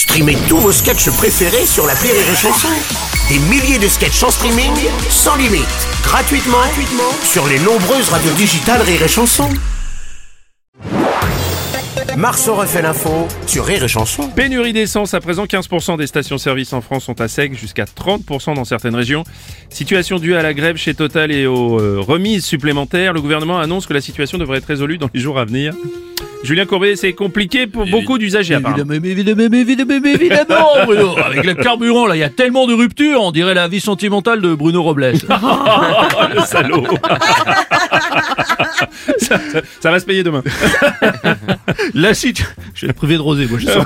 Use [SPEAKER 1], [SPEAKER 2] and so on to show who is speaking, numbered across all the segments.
[SPEAKER 1] Streamez tous vos sketchs préférés sur la Rire et Chanson. Des milliers de sketchs en streaming, sans limite, gratuitement, gratuitement sur les nombreuses radios digitales Rire et Chanson. Marceau refait l'info sur Rire et Chanson.
[SPEAKER 2] Pénurie d'essence, à présent 15% des stations-service en France sont à sec, jusqu'à 30% dans certaines régions. Situation due à la grève chez Total et aux euh, remises supplémentaires. Le gouvernement annonce que la situation devrait être résolue dans les jours à venir. Julien Courbet, c'est compliqué pour beaucoup d'usagers.
[SPEAKER 3] Évidemment, évidemment, évidemment, Bruno. Avec le carburant, là, il y a tellement de ruptures, on dirait la vie sentimentale de Bruno Robles.
[SPEAKER 2] Oh, le salaud ça, ça- ça va se payer demain.
[SPEAKER 3] La situ... Je vais le priver de rosé, moi, je sens.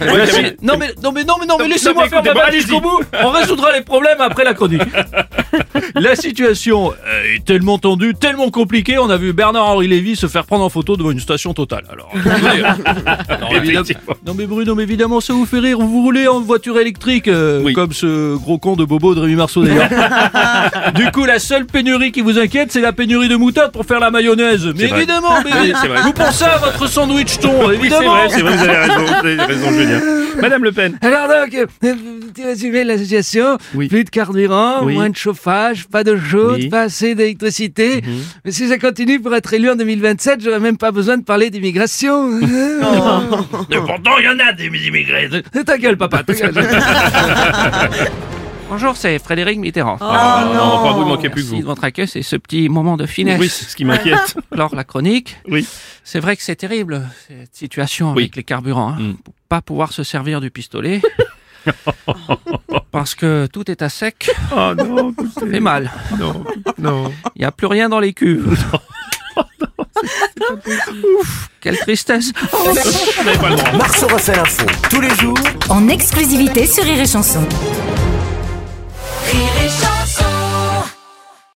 [SPEAKER 3] La si- Non mais, non mais, non mais, non mais, laissez-moi faire ma bout. On résoudra les problèmes après la chronique. La situation euh, est tellement tendue, tellement compliquée, on a vu Bernard-Henri Lévy se faire prendre en photo devant une station totale. Alors, attendez. Non, évidemment- non mais Bruno, mais évidemment ça vous fait rire, vous roulez en voiture électrique, euh,
[SPEAKER 2] Oui.
[SPEAKER 3] comme ce gros con de Bobo de Rémi Marceau d'ailleurs. du coup, la seule pénurie qui vous inquiète, c'est la pénurie de moutarde pour faire la mayonnaise. Mais
[SPEAKER 2] vrai.
[SPEAKER 3] évidemment, mais
[SPEAKER 2] Oui,
[SPEAKER 3] vous pensez à votre sandwich thon,
[SPEAKER 2] Oui, c'est
[SPEAKER 3] évidemment.
[SPEAKER 2] vrai, c'est vrai, vous avez raison, vous avez raison, Julien. Madame Le Pen.
[SPEAKER 4] Alors donc, euh, petit résumé de la situation,
[SPEAKER 2] Oui.
[SPEAKER 4] plus de carburant,
[SPEAKER 2] Oui.
[SPEAKER 4] moins de chauffage, pas de chaude,
[SPEAKER 2] Oui. Mhm.
[SPEAKER 4] pas assez d'électricité. Mais si ça continue pour être élu en 2027, j'aurais même pas besoin de parler d'immigration.
[SPEAKER 3] Et pourtant, il y en a des immigrés.
[SPEAKER 4] ta gueule, papa, ta gueule. Bonjour, c'est Frédéric Mitterrand.
[SPEAKER 2] Ah, non, enfin, vous ne manquez plus que
[SPEAKER 4] Merci de
[SPEAKER 2] vous.
[SPEAKER 4] votre accueil, c'est ce petit moment de finesse.
[SPEAKER 2] Oui, c'est ce qui m'inquiète.
[SPEAKER 4] Alors, la chronique,
[SPEAKER 2] Oui.
[SPEAKER 4] c'est vrai que c'est terrible, cette situation
[SPEAKER 2] Oui.
[SPEAKER 4] avec les carburants. Hein.
[SPEAKER 2] Mm.
[SPEAKER 4] Pour Pas pouvoir se servir du pistolet. parce que tout est à sec,
[SPEAKER 2] Oh non,
[SPEAKER 4] ça fait mal.
[SPEAKER 2] non, non.
[SPEAKER 4] Il n'y a plus rien dans les cuves. Ouf, quelle tristesse.
[SPEAKER 2] Droit.
[SPEAKER 1] Marceau refait l'info tous les jours
[SPEAKER 5] en exclusivité sur Rire et Chanson.